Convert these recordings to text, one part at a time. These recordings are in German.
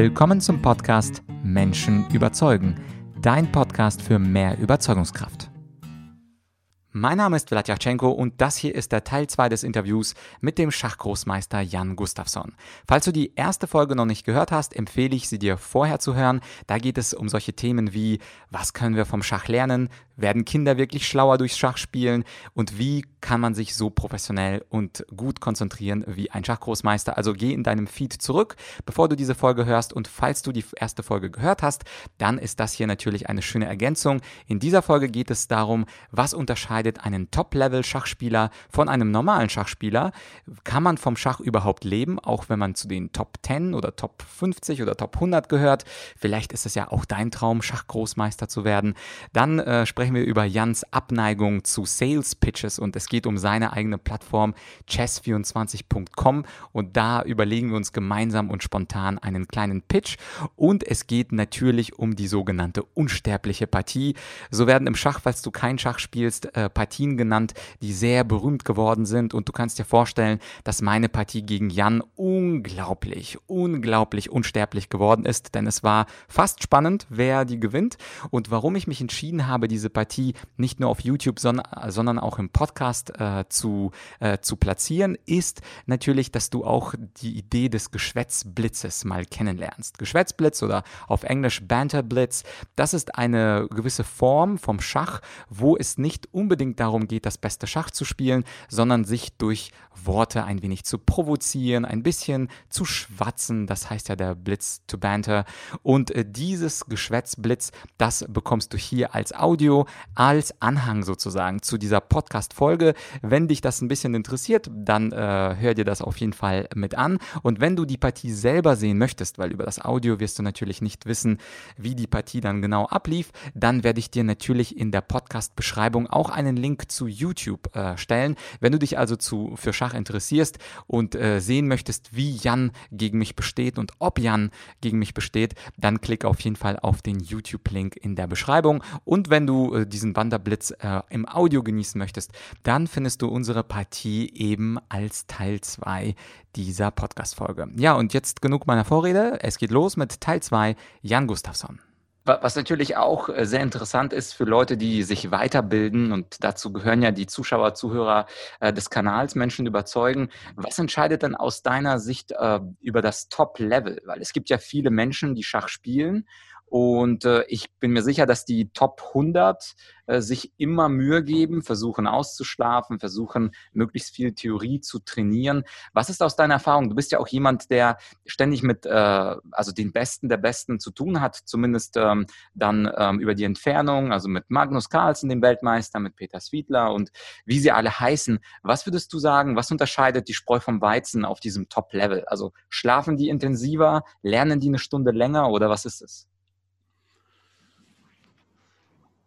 Willkommen zum Podcast Menschen überzeugen, dein Podcast für mehr Überzeugungskraft. Mein Name ist Vladyachenko und das hier ist der Teil 2 des Interviews mit dem Schachgroßmeister Jan Gustafsson. Falls du die erste Folge noch nicht gehört hast, empfehle ich sie dir vorher zu hören. Da geht es um solche Themen wie, was können wir vom Schach lernen? Werden Kinder wirklich schlauer durchs Schachspielen? Und wie kann man sich so professionell und gut konzentrieren wie ein Schachgroßmeister? Also geh in deinem Feed zurück, bevor du diese Folge hörst. Und falls du die erste Folge gehört hast, dann ist das hier natürlich eine schöne Ergänzung. In dieser Folge geht es darum, was unterscheidet einen Top-Level-Schachspieler von einem normalen Schachspieler? Kann man vom Schach überhaupt leben, auch wenn man zu den Top 10 oder Top 50 oder Top 100 gehört? Vielleicht ist es ja auch dein Traum, Schachgroßmeister zu werden. Dann äh, sprechen wir über Jans Abneigung zu Sales Pitches und es geht um seine eigene Plattform chess24.com und da überlegen wir uns gemeinsam und spontan einen kleinen Pitch und es geht natürlich um die sogenannte unsterbliche Partie. So werden im Schach, falls du kein Schach spielst, äh, Partien genannt, die sehr berühmt geworden sind. Und du kannst dir vorstellen, dass meine Partie gegen Jan unglaublich, unglaublich unsterblich geworden ist. Denn es war fast spannend, wer die gewinnt. Und warum ich mich entschieden habe, diese Partie nicht nur auf YouTube, sondern, sondern auch im Podcast äh, zu, äh, zu platzieren, ist natürlich, dass du auch die Idee des Geschwätzblitzes mal kennenlernst. Geschwätzblitz oder auf Englisch Banterblitz, das ist eine gewisse Form vom Schach, wo es nicht unbedingt unbedingt darum geht, das beste Schach zu spielen, sondern sich durch Worte ein wenig zu provozieren, ein bisschen zu schwatzen. Das heißt ja der Blitz to Banter. Und äh, dieses Geschwätzblitz, das bekommst du hier als Audio, als Anhang sozusagen zu dieser Podcast-Folge. Wenn dich das ein bisschen interessiert, dann äh, hör dir das auf jeden Fall mit an. Und wenn du die Partie selber sehen möchtest, weil über das Audio wirst du natürlich nicht wissen, wie die Partie dann genau ablief, dann werde ich dir natürlich in der Podcast-Beschreibung auch eine einen Link zu YouTube äh, stellen. Wenn du dich also zu, für Schach interessierst und äh, sehen möchtest, wie Jan gegen mich besteht und ob Jan gegen mich besteht, dann klick auf jeden Fall auf den YouTube-Link in der Beschreibung. Und wenn du äh, diesen Wanderblitz äh, im Audio genießen möchtest, dann findest du unsere Partie eben als Teil 2 dieser Podcast-Folge. Ja, und jetzt genug meiner Vorrede. Es geht los mit Teil 2, Jan Gustafsson. Was natürlich auch äh, sehr interessant ist für Leute, die sich weiterbilden und dazu gehören ja die Zuschauer, Zuhörer des Kanals Menschen überzeugen. Was entscheidet denn aus deiner Sicht über das Top-Level? Weil es gibt ja viele Menschen, die Schach spielen und äh, ich bin mir sicher, dass die Top 100 äh, sich immer Mühe geben, versuchen auszuschlafen, versuchen möglichst viel Theorie zu trainieren. Was ist aus deiner Erfahrung? Du bist ja auch jemand, der ständig mit äh, also den Besten der Besten zu tun hat, zumindest ähm, dann ähm, über die Entfernung, also mit Magnus Carlsen, dem Weltmeister, mit Peter Swiedler und wie sie alle heißen. Was würdest du sagen, was unterscheidet die Spreu vom Weizen auf diesem Top-Level? Also schlafen die intensiver, lernen die eine Stunde länger oder was ist es?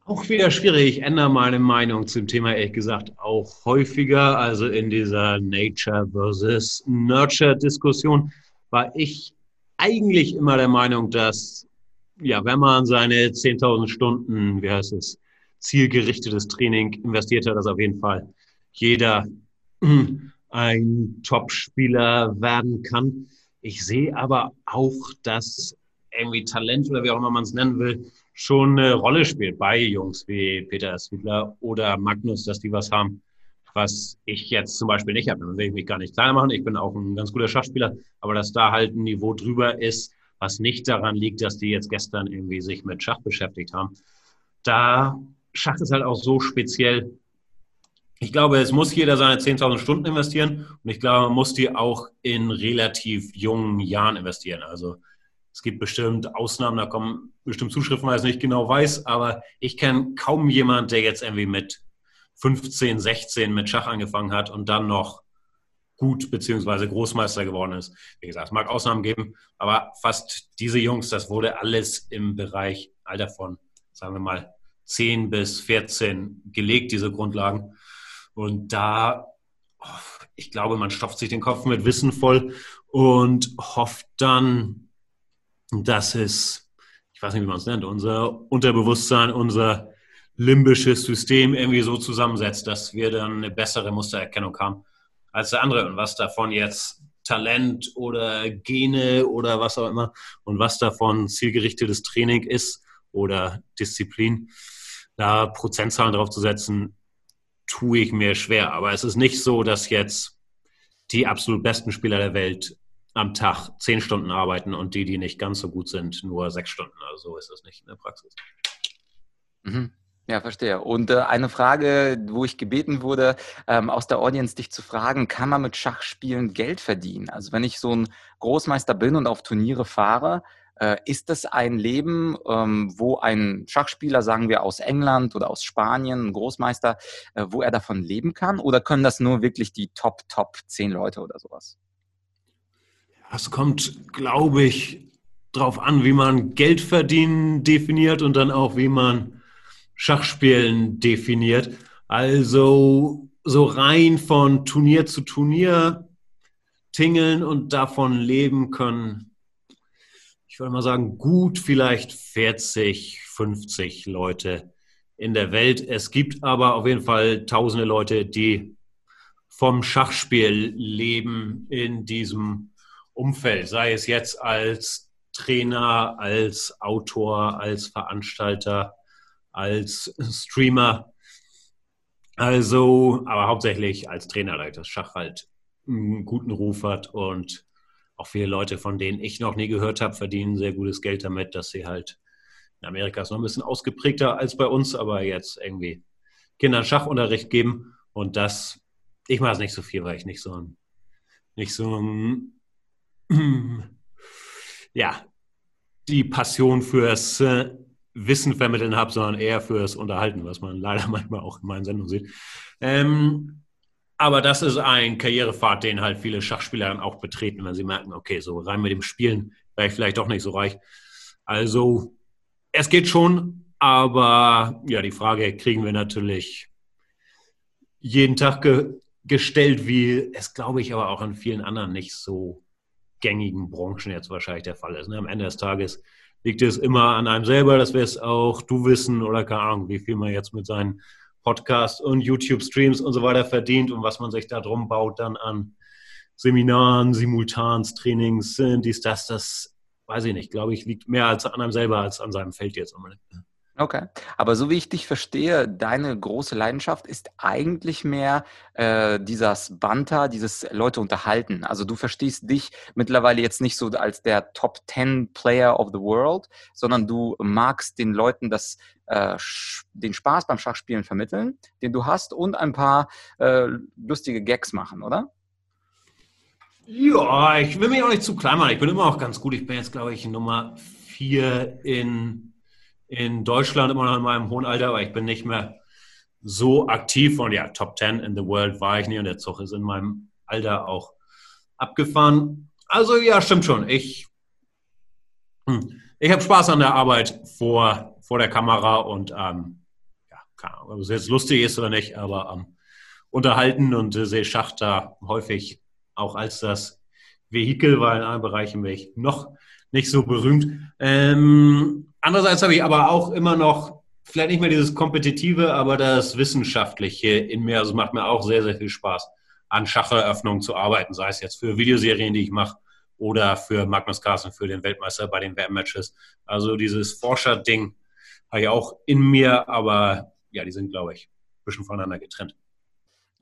Auch wieder schwierig. Ich ändere meine Meinung zum Thema, ehrlich gesagt, auch häufiger. Also in dieser Nature versus Nurture-Diskussion war ich eigentlich immer der Meinung, dass, ja, wenn man seine 10.000 Stunden, wie heißt es, zielgerichtetes Training investiert hat, dass auf jeden Fall jeder ein Top-Spieler werden kann. Ich sehe aber auch, dass irgendwie Talent oder wie auch immer man es nennen will, schon eine Rolle spielt bei Jungs wie Peter Swiedler oder Magnus, dass die was haben, was ich jetzt zum Beispiel nicht habe. Dann will ich mich gar nicht kleiner machen. Ich bin auch ein ganz guter Schachspieler, aber dass da halt ein Niveau drüber ist, was nicht daran liegt, dass die jetzt gestern irgendwie sich mit Schach beschäftigt haben. Da Schach ist halt auch so speziell. Ich glaube, es muss jeder seine 10.000 Stunden investieren und ich glaube, man muss die auch in relativ jungen Jahren investieren. Also es gibt bestimmt Ausnahmen, da kommen bestimmt Zuschriften, weil ich es nicht genau weiß, aber ich kenne kaum jemanden, der jetzt irgendwie mit 15, 16 mit Schach angefangen hat und dann noch gut beziehungsweise Großmeister geworden ist. Wie gesagt, es mag Ausnahmen geben, aber fast diese Jungs, das wurde alles im Bereich Alter von, sagen wir mal, 10 bis 14 gelegt, diese Grundlagen. Und da, oh, ich glaube, man stopft sich den Kopf mit Wissen voll und hofft dann, das ist, ich weiß nicht, wie man es nennt, unser Unterbewusstsein, unser limbisches System irgendwie so zusammensetzt, dass wir dann eine bessere Mustererkennung haben als der andere. Und was davon jetzt Talent oder Gene oder was auch immer und was davon zielgerichtetes Training ist oder Disziplin. Da Prozentzahlen drauf zu setzen, tue ich mir schwer. Aber es ist nicht so, dass jetzt die absolut besten Spieler der Welt am Tag zehn Stunden arbeiten und die, die nicht ganz so gut sind, nur sechs Stunden. Also so ist das nicht in der Praxis. Mhm. Ja, verstehe. Und äh, eine Frage, wo ich gebeten wurde, ähm, aus der Audience dich zu fragen, kann man mit Schachspielen Geld verdienen? Also wenn ich so ein Großmeister bin und auf Turniere fahre, äh, ist das ein Leben, ähm, wo ein Schachspieler, sagen wir aus England oder aus Spanien, ein Großmeister, äh, wo er davon leben kann? Oder können das nur wirklich die Top, Top 10 Leute oder sowas? Es kommt, glaube ich, darauf an, wie man Geld verdienen definiert und dann auch, wie man Schachspielen definiert. Also so rein von Turnier zu Turnier tingeln und davon leben können. Ich würde mal sagen, gut vielleicht 40, 50 Leute in der Welt. Es gibt aber auf jeden Fall tausende Leute, die vom Schachspiel leben in diesem Umfeld, sei es jetzt als Trainer, als Autor, als Veranstalter als Streamer. Also, aber hauptsächlich als Trainer, da das Schach halt einen guten Ruf hat und auch viele Leute, von denen ich noch nie gehört habe, verdienen sehr gutes Geld damit, dass sie halt in Amerika ist noch ein bisschen ausgeprägter als bei uns, aber jetzt irgendwie Kindern Schachunterricht geben und das, ich mache es nicht so viel, weil ich nicht so ein, nicht so ein, ja, die Passion fürs äh, Wissen vermitteln habe, sondern eher fürs Unterhalten, was man leider manchmal auch in meinen Sendungen sieht. Ähm, aber das ist ein Karrierepfad, den halt viele Schachspieler dann auch betreten, wenn sie merken, okay, so rein mit dem Spielen wäre ich vielleicht doch nicht so reich. Also es geht schon, aber ja, die Frage kriegen wir natürlich jeden Tag ge gestellt, wie es, glaube ich, aber auch in vielen anderen nicht so gängigen Branchen jetzt wahrscheinlich der Fall ist. Ne? Am Ende des Tages liegt es immer an einem selber, das wäre es auch du wissen oder keine Ahnung, wie viel man jetzt mit seinen Podcasts und YouTube-Streams und so weiter verdient und was man sich da drum baut dann an Seminaren, Simultans, Trainings, dies, das, das weiß ich nicht, glaube ich, liegt mehr als an einem selber als an seinem Feld jetzt unbedingt. Okay, aber so wie ich dich verstehe, deine große Leidenschaft ist eigentlich mehr äh, dieses Banter, dieses Leute unterhalten. Also du verstehst dich mittlerweile jetzt nicht so als der Top 10 Player of the World, sondern du magst den Leuten das, äh, den Spaß beim Schachspielen vermitteln, den du hast und ein paar äh, lustige Gags machen, oder? Ja, ich will mich auch nicht zu klein machen. Ich bin immer auch ganz gut. Ich bin jetzt, glaube ich, Nummer 4 in in Deutschland immer noch in meinem hohen Alter, aber ich bin nicht mehr so aktiv und ja, Top 10 in the World war ich nie und der Zug ist in meinem Alter auch abgefahren. Also ja, stimmt schon. Ich, hm, ich habe Spaß an der Arbeit vor, vor der Kamera und ähm, ja, keine Ahnung, ob es jetzt lustig ist oder nicht, aber ähm, unterhalten und äh, sehe Schach da häufig auch als das Vehikel, weil in anderen Bereichen bin ich noch nicht so berühmt. Ähm, Andererseits habe ich aber auch immer noch, vielleicht nicht mehr dieses Kompetitive, aber das Wissenschaftliche in mir. Also macht mir auch sehr, sehr viel Spaß, an Schacheröffnungen zu arbeiten, sei es jetzt für Videoserien, die ich mache, oder für Magnus Carlsen, für den Weltmeister bei den WM-Matches. Also dieses Forscher-Ding habe ich auch in mir, aber ja, die sind, glaube ich, ein bisschen voneinander getrennt.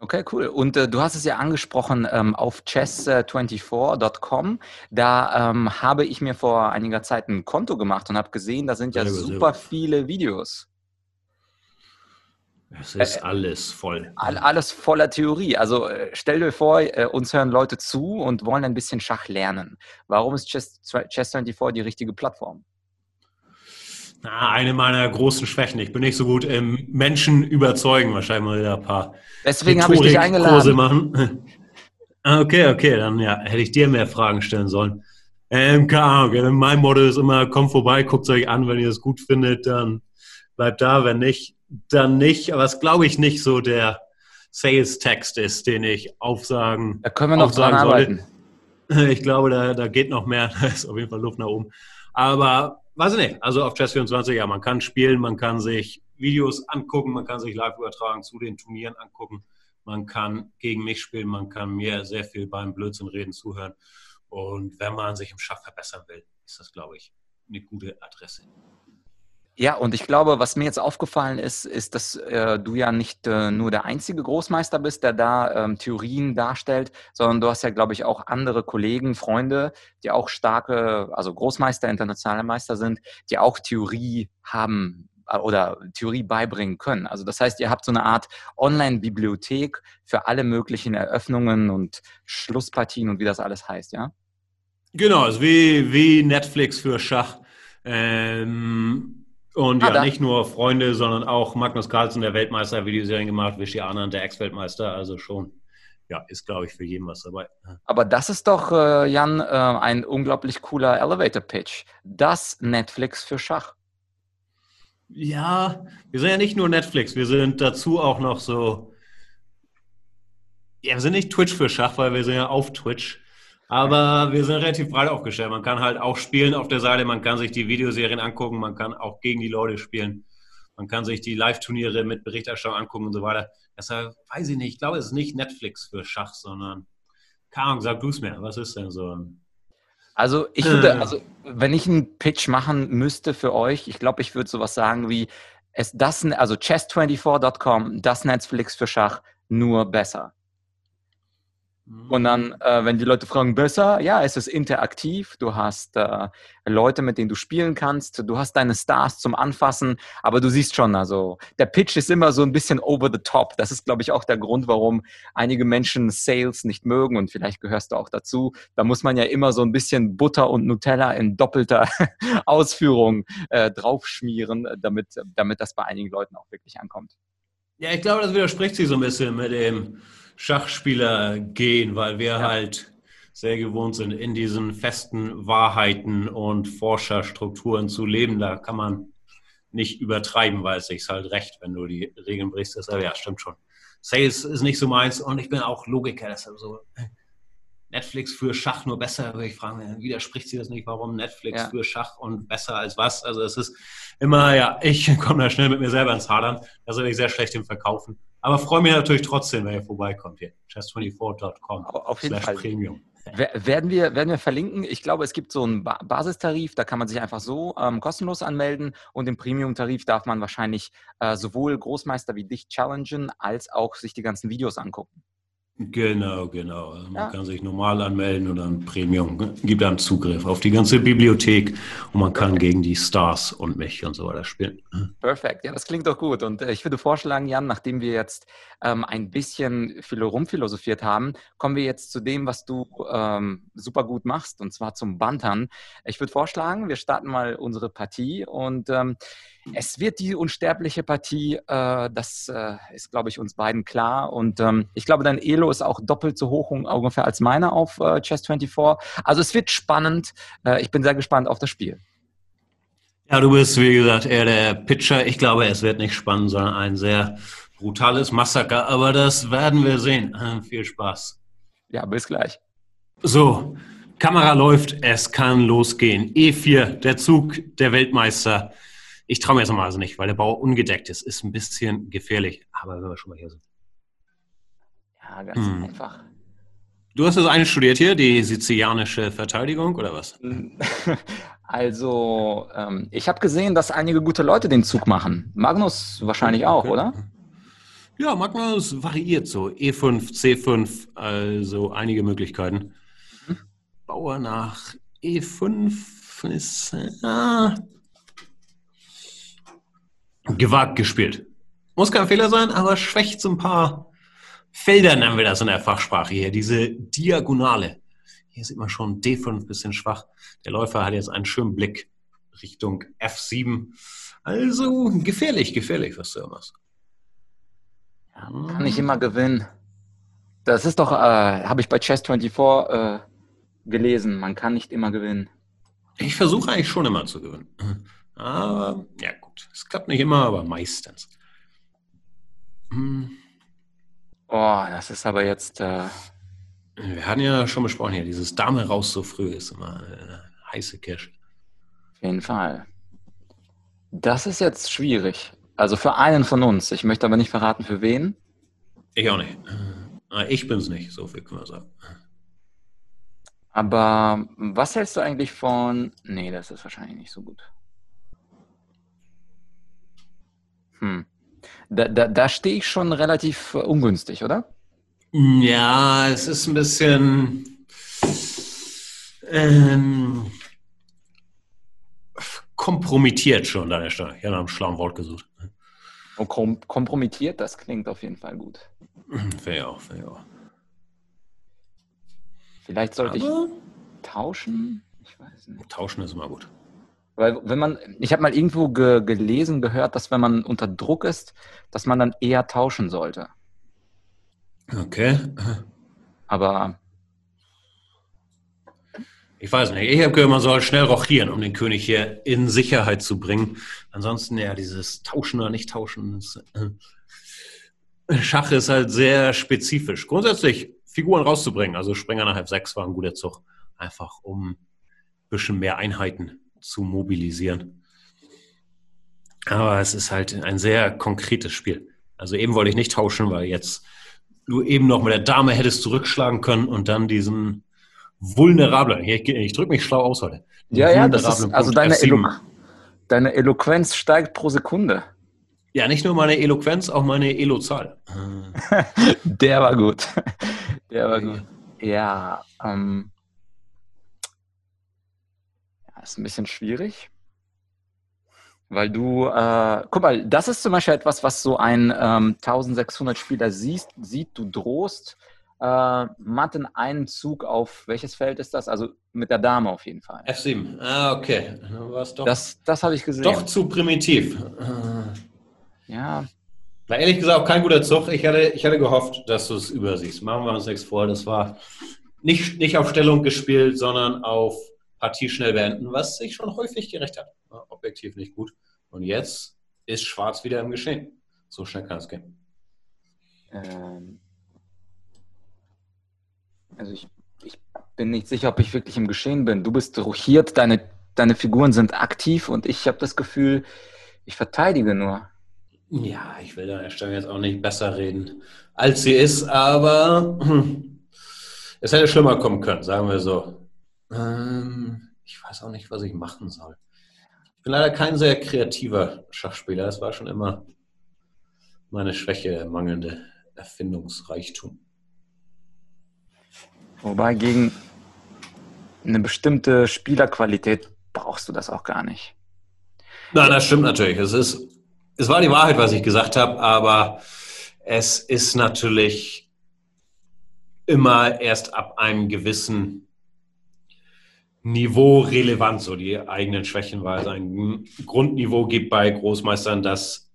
Okay, cool. Und äh, du hast es ja angesprochen ähm, auf chess24.com. Da ähm, habe ich mir vor einiger Zeit ein Konto gemacht und habe gesehen, da sind ja sehr super sehr viele Videos. Es ist äh, alles voll. All, alles voller Theorie. Also äh, stell dir vor, äh, uns hören Leute zu und wollen ein bisschen Schach lernen. Warum ist Chess24 Chess die richtige Plattform? Na, eine meiner großen Schwächen. Ich bin nicht so gut im Menschen überzeugen, wahrscheinlich mal wieder ein paar. Deswegen habe ich dich eingeladen. Kurse machen. Ah, okay, okay, dann ja, hätte ich dir mehr Fragen stellen sollen. Ähm, keine Ahnung, mein Motto ist immer, kommt vorbei, guckt es euch an, wenn ihr es gut findet, dann bleibt da, wenn nicht, dann nicht. Aber es glaube ich nicht so der Sales-Text ist, den ich aufsagen Da können wir noch dran arbeiten. Ich glaube, da, da geht noch mehr, da ist auf jeden Fall Luft nach oben. Aber weiß ich nicht. Also auf Chess24, ja, man kann spielen, man kann sich Videos angucken, man kann sich Live-Übertragen zu den Turnieren angucken. man kann gegen mich spielen, man kann mir sehr viel beim Blödsinn reden zuhören. Und wenn man sich im Schach verbessern will, ist das, glaube ich, eine gute Adresse. Ja, und ich glaube, was mir jetzt aufgefallen ist, ist, dass äh, du ja nicht äh, nur der einzige Großmeister bist, der da ähm, Theorien darstellt, sondern du hast ja, glaube ich, auch andere Kollegen, Freunde, die auch starke, also Großmeister, internationale Meister sind, die auch Theorie haben äh, oder Theorie beibringen können. Also das heißt, ihr habt so eine Art Online-Bibliothek für alle möglichen Eröffnungen und Schlusspartien und wie das alles heißt, ja? Genau, also wie, wie Netflix für Schach. Ähm und ah, ja, nicht nur Freunde, sondern auch Magnus Carlsen, der Weltmeister, Videoserien gemacht, Vichy Anand, der Ex-Weltmeister. Also schon, ja, ist, glaube ich, für jeden was dabei. Aber das ist doch, äh, Jan, äh, ein unglaublich cooler Elevator-Pitch. Das Netflix für Schach. Ja, wir sind ja nicht nur Netflix, wir sind dazu auch noch so. Ja, wir sind nicht Twitch für Schach, weil wir sind ja auf Twitch. Aber wir sind relativ breit aufgestellt. Man kann halt auch spielen auf der Seite, man kann sich die Videoserien angucken, man kann auch gegen die Leute spielen. Man kann sich die Live-Turniere mit Berichterstattung angucken und so weiter. Deshalb weiß ich nicht, ich glaube, es ist nicht Netflix für Schach, sondern, keine Ahnung, sag du es mir, was ist denn so? Also ich würde, äh. also wenn ich einen Pitch machen müsste für euch, ich glaube, ich würde sowas sagen wie, es das, also chess24.com, das Netflix für Schach, nur besser. Und dann, äh, wenn die Leute fragen, besser, ja, es ist interaktiv, du hast äh, Leute, mit denen du spielen kannst, du hast deine Stars zum Anfassen, aber du siehst schon, also der Pitch ist immer so ein bisschen over the top. Das ist, glaube ich, auch der Grund, warum einige Menschen Sales nicht mögen und vielleicht gehörst du auch dazu. Da muss man ja immer so ein bisschen Butter und Nutella in doppelter Ausführung äh, draufschmieren, damit, damit das bei einigen Leuten auch wirklich ankommt. Ja, ich glaube, das widerspricht sich so ein bisschen mit dem Schachspieler gehen, weil wir ja. halt sehr gewohnt sind, in diesen festen Wahrheiten und Forscherstrukturen zu leben. Da kann man nicht übertreiben, weil es sich halt recht, wenn du die Regeln brichst. Deshalb, ja, stimmt schon. Sales ist nicht so meins und ich bin auch Logiker, deshalb so Netflix für Schach nur besser, würde ich fragen, widerspricht sie das nicht? Warum Netflix ja. für Schach und besser als was? Also es ist immer, ja, ich komme da schnell mit mir selber ins Hadern. Da bin ich sehr schlecht im Verkaufen. Aber freue mich natürlich trotzdem, wenn ihr vorbeikommt hier. chess24.com Auf jeden Fall. Premium. Werden wir, werden wir verlinken. Ich glaube, es gibt so einen ba Basistarif, da kann man sich einfach so ähm, kostenlos anmelden und im Premium-Tarif darf man wahrscheinlich äh, sowohl Großmeister wie dich challengen, als auch sich die ganzen Videos angucken. Genau, genau. Also man ja. kann sich normal anmelden und dann Premium gibt einem Zugriff auf die ganze Bibliothek und man kann gegen die Stars und mich und so weiter spielen. Perfekt, ja, das klingt doch gut. Und äh, ich würde vorschlagen, Jan, nachdem wir jetzt ähm, ein bisschen rumphilosophiert haben, kommen wir jetzt zu dem, was du ähm, super gut machst, und zwar zum Bantern. Ich würde vorschlagen, wir starten mal unsere Partie und ähm, es wird die unsterbliche Partie, äh, das äh, ist, glaube ich, uns beiden klar. Und ähm, ich glaube, dein Elo ist auch doppelt so hoch ungefähr als meiner auf äh, Chess24. Also es wird spannend. Äh, ich bin sehr gespannt auf das Spiel. Ja, du bist, wie gesagt, eher der Pitcher. Ich glaube, es wird nicht spannend, sondern ein sehr brutales Massaker. Aber das werden wir sehen. Viel Spaß. Ja, bis gleich. So, Kamera läuft, es kann losgehen. E4, der Zug der Weltmeister. Ich traue mir jetzt mal also nicht, weil der Bau ungedeckt ist. Ist ein bisschen gefährlich. Aber wenn wir schon mal hier sind. Ja, ganz hm. einfach. Du hast das eine studiert hier, die sizilianische Verteidigung oder was? Also, ähm, ich habe gesehen, dass einige gute Leute den Zug machen. Magnus wahrscheinlich auch, okay. oder? Ja, Magnus variiert so. E5, C5, also einige Möglichkeiten. Mhm. Bauer nach E5 ist. Äh, gewagt gespielt. Muss kein Fehler sein, aber schwächt so ein paar Felder, nennen wir das in der Fachsprache hier, diese Diagonale. Hier sieht man schon D5 bisschen schwach. Der Läufer hat jetzt einen schönen Blick Richtung F7. Also gefährlich, gefährlich, was du machst. Ja, kann ich immer gewinnen. Das ist doch, äh, habe ich bei Chess24 äh, gelesen, man kann nicht immer gewinnen. Ich versuche eigentlich schon immer zu gewinnen. Aber ja gut, es klappt nicht immer, aber meistens. Hm. Oh, das ist aber jetzt. Äh... Wir hatten ja schon besprochen hier, dieses Dame raus so früh ist immer eine heiße Kirsche. Auf jeden Fall. Das ist jetzt schwierig. Also für einen von uns. Ich möchte aber nicht verraten, für wen. Ich auch nicht. Ich bin es nicht, so viel können wir sagen. Aber was hältst du eigentlich von. Nee, das ist wahrscheinlich nicht so gut. Hm. Da, da, da stehe ich schon relativ ungünstig, oder? Ja, es ist ein bisschen ähm, kompromittiert schon, deine Stimme. Ich habe nach einem schlauen Wort gesucht. Und kom kompromittiert, das klingt auf jeden Fall gut. Wäre auch. Vielleicht sollte Aber ich tauschen? Ich weiß nicht. Tauschen ist immer gut. Weil wenn man, ich habe mal irgendwo ge gelesen, gehört, dass wenn man unter Druck ist, dass man dann eher tauschen sollte. Okay. Aber ich weiß nicht. Ich habe gehört, man soll schnell rochieren, um den König hier in Sicherheit zu bringen. Ansonsten ja dieses Tauschen oder nicht Tauschen. Ist, äh, Schach ist halt sehr spezifisch. Grundsätzlich Figuren rauszubringen. Also Springer nach F6 war ein guter Zug. Einfach um ein bisschen mehr Einheiten zu mobilisieren. Aber es ist halt ein sehr konkretes Spiel. Also eben wollte ich nicht tauschen, weil jetzt du eben noch mit der Dame hättest zurückschlagen können und dann diesen vulnerablen, ich, ich drücke mich schlau aus heute. Ja, ja, das ist, also deine, Elo deine Eloquenz steigt pro Sekunde. Ja, nicht nur meine Eloquenz, auch meine Elo-Zahl. Der war gut. Der war gut. Ja, ähm, ist ein bisschen schwierig, weil du, äh, guck mal, das ist zum Beispiel etwas, was so ein ähm, 1600 Spieler siehst, sieht, du drohst äh, matt in einen Zug auf, welches Feld ist das? Also mit der Dame auf jeden Fall. F7, ah, okay. Doch, das das habe ich gesehen. Doch zu primitiv. Ja. Na, ehrlich gesagt, auch kein guter Zug. Ich hatte, ich hatte gehofft, dass du es übersiehst. Machen wir uns nichts vor. Das war nicht, nicht auf Stellung gespielt, sondern auf Partie schnell beenden, was sich schon häufig gerecht hat. Objektiv nicht gut. Und jetzt ist Schwarz wieder im Geschehen. So schnell kann es gehen. Ähm, also ich, ich bin nicht sicher, ob ich wirklich im Geschehen bin. Du bist rochiert, deine, deine Figuren sind aktiv und ich habe das Gefühl, ich verteidige nur. Ja, ich will der Stelle jetzt auch nicht besser reden, als sie ist, aber es hätte schlimmer kommen können, sagen wir so. Ähm, ich weiß auch nicht, was ich machen soll. Ich bin leider kein sehr kreativer Schachspieler. Das war schon immer meine Schwäche, mangelnde Erfindungsreichtum. Wobei gegen eine bestimmte Spielerqualität brauchst du das auch gar nicht. Nein, das stimmt natürlich. Es, ist, es war die Wahrheit, was ich gesagt habe, aber es ist natürlich immer erst ab einem gewissen Niveau relevant, so die eigenen Schwächen, weil es ein Grundniveau gibt bei Großmeistern, das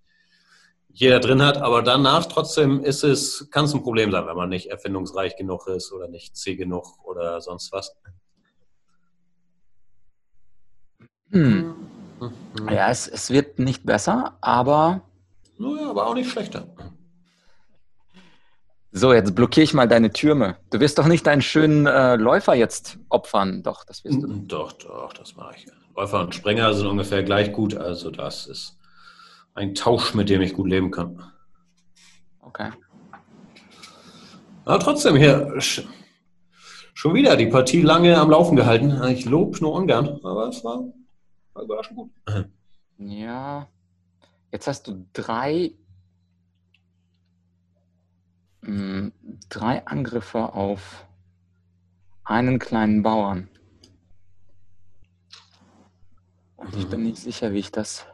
jeder drin hat, aber danach trotzdem ist es, kann es ein Problem sein, wenn man nicht erfindungsreich genug ist oder nicht zäh genug oder sonst was. Hm. Mhm. Ja, es, es wird nicht besser, aber. Naja, aber auch nicht schlechter. So, jetzt blockiere ich mal deine Türme. Du wirst doch nicht deinen schönen äh, Läufer jetzt opfern. Doch, das wirst du. Doch, doch, das mache ich. Läufer und Sprenger sind ungefähr gleich gut. Also das ist ein Tausch, mit dem ich gut leben kann. Okay. Aber trotzdem hier schon wieder die Partie lange am Laufen gehalten. Ich lobe nur ungern, aber es war, war überraschend gut. Ja. Jetzt hast du drei hm, drei Angriffe auf einen kleinen Bauern. Und ich bin nicht sicher, wie ich das.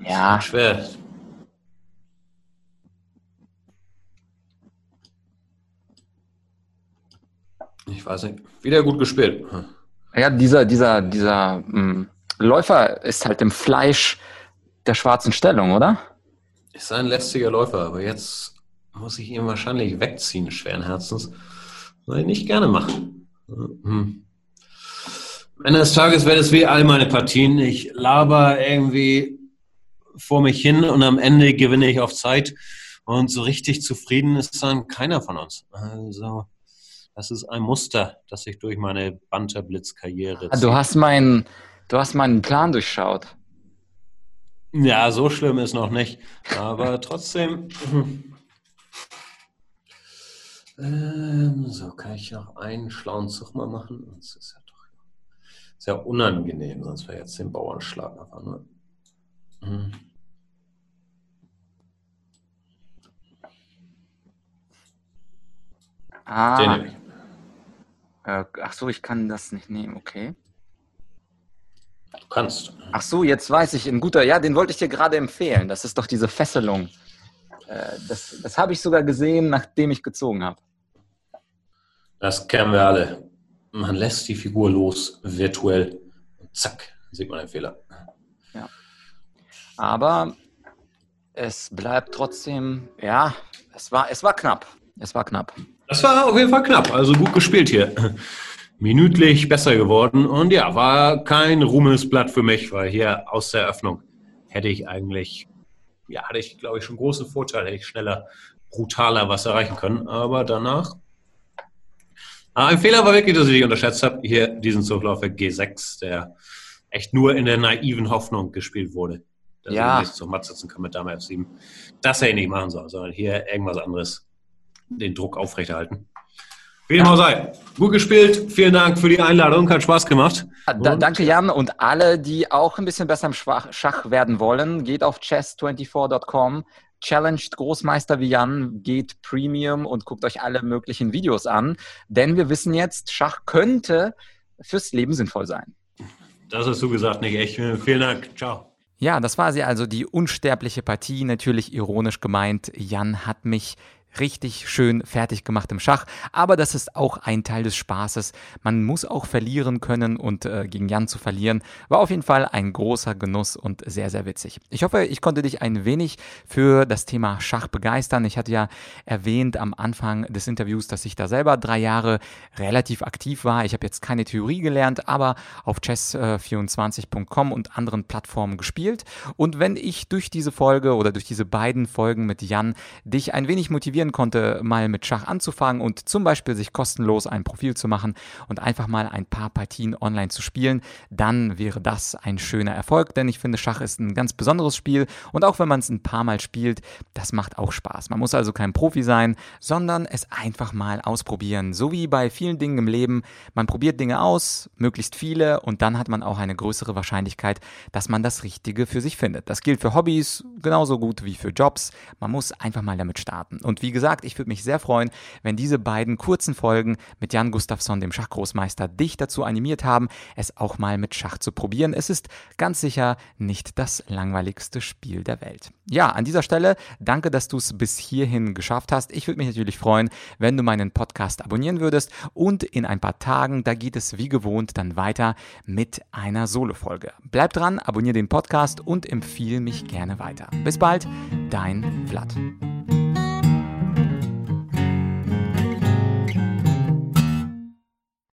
Ja. Schwer. Ich weiß nicht. Wieder gut gespielt. Ja, dieser, dieser, dieser mh, hm, Läufer ist halt im Fleisch der schwarzen Stellung, oder? Ist ein lästiger Läufer, aber jetzt muss ich ihn wahrscheinlich wegziehen, schweren Herzens. Weil ich nicht gerne mache. Hm. Ende des Tages wäre es wie all meine Partien. Ich laber irgendwie vor mich hin und am Ende gewinne ich auf Zeit. Und so richtig zufrieden ist dann keiner von uns. Also, das ist ein Muster, das sich durch meine Banterblitz-Karriere zieht. Du hast meinen, du hast meinen Plan durchschaut. Ja, so schlimm ist noch nicht. Aber trotzdem. ähm, so, kann ich noch einen schlauen Zug mal machen? Das ist ja doch sehr unangenehm, sonst wäre jetzt den Bauernschlag einfach nur. Hm. Ah. Den nehme ich. Äh, ach so, ich kann das nicht nehmen, okay. Du kannst. Ach so, jetzt weiß ich, ein guter, ja, den wollte ich dir gerade empfehlen. Das ist doch diese Fesselung. Äh, das das habe ich sogar gesehen, nachdem ich gezogen habe. Das kennen wir alle. Man lässt die Figur los, virtuell. Und zack, sieht man den Fehler. Ja. Aber es bleibt trotzdem, ja, es war, es war knapp. Es war knapp. Das war auf jeden Fall knapp. Also gut gespielt hier minütlich besser geworden. Und ja, war kein Ruhmesblatt für mich, weil hier aus der Eröffnung hätte ich eigentlich, ja, hatte ich, glaube ich, schon großen Vorteil, hätte ich schneller, brutaler was erreichen können. Aber danach. Ah, ein Fehler war wirklich, dass ich unterschätzt habe, hier diesen Zuglauf G6, der echt nur in der naiven Hoffnung gespielt wurde. Dass ja. ich zum Matt sitzen kann mit Dame F7. Das hätte ich nicht machen sollen, sondern hier irgendwas anderes den Druck aufrechterhalten. Wie dem auch sei. Gut gespielt. Vielen Dank für die Einladung. Hat Spaß gemacht. Da, danke, Jan. Und alle, die auch ein bisschen besser im Schach werden wollen, geht auf chess24.com, challenged Großmeister wie Jan, geht Premium und guckt euch alle möglichen Videos an. Denn wir wissen jetzt, Schach könnte fürs Leben sinnvoll sein. Das hast du gesagt, nicht echt. Vielen Dank. Ciao. Ja, das war sie also, die unsterbliche Partie, natürlich ironisch gemeint. Jan hat mich richtig schön fertig gemacht im Schach. Aber das ist auch ein Teil des Spaßes. Man muss auch verlieren können und äh, gegen Jan zu verlieren war auf jeden Fall ein großer Genuss und sehr, sehr witzig. Ich hoffe, ich konnte dich ein wenig für das Thema Schach begeistern. Ich hatte ja erwähnt am Anfang des Interviews, dass ich da selber drei Jahre relativ aktiv war. Ich habe jetzt keine Theorie gelernt, aber auf chess24.com und anderen Plattformen gespielt. Und wenn ich durch diese Folge oder durch diese beiden Folgen mit Jan dich ein wenig motivieren motivieren konnte, mal mit Schach anzufangen und zum Beispiel sich kostenlos ein Profil zu machen und einfach mal ein paar Partien online zu spielen, dann wäre das ein schöner Erfolg, denn ich finde, Schach ist ein ganz besonderes Spiel und auch wenn man es ein paar Mal spielt, das macht auch Spaß. Man muss also kein Profi sein, sondern es einfach mal ausprobieren. So wie bei vielen Dingen im Leben, man probiert Dinge aus, möglichst viele und dann hat man auch eine größere Wahrscheinlichkeit, dass man das Richtige für sich findet. Das gilt für Hobbys genauso gut wie für Jobs. Man muss einfach mal damit starten. Und wie gesagt, ich würde mich sehr freuen, wenn diese beiden kurzen Folgen mit Jan Gustafsson, dem Schachgroßmeister, dich dazu animiert haben, es auch mal mit Schach zu probieren. Es ist ganz sicher nicht das langweiligste Spiel der Welt. Ja, an dieser Stelle danke, dass du es bis hierhin geschafft hast. Ich würde mich natürlich freuen, wenn du meinen Podcast abonnieren würdest und in ein paar Tagen, da geht es wie gewohnt dann weiter mit einer Solo-Folge. Bleib dran, abonniere den Podcast und empfehle mich gerne weiter. Bis bald, dein Vlad.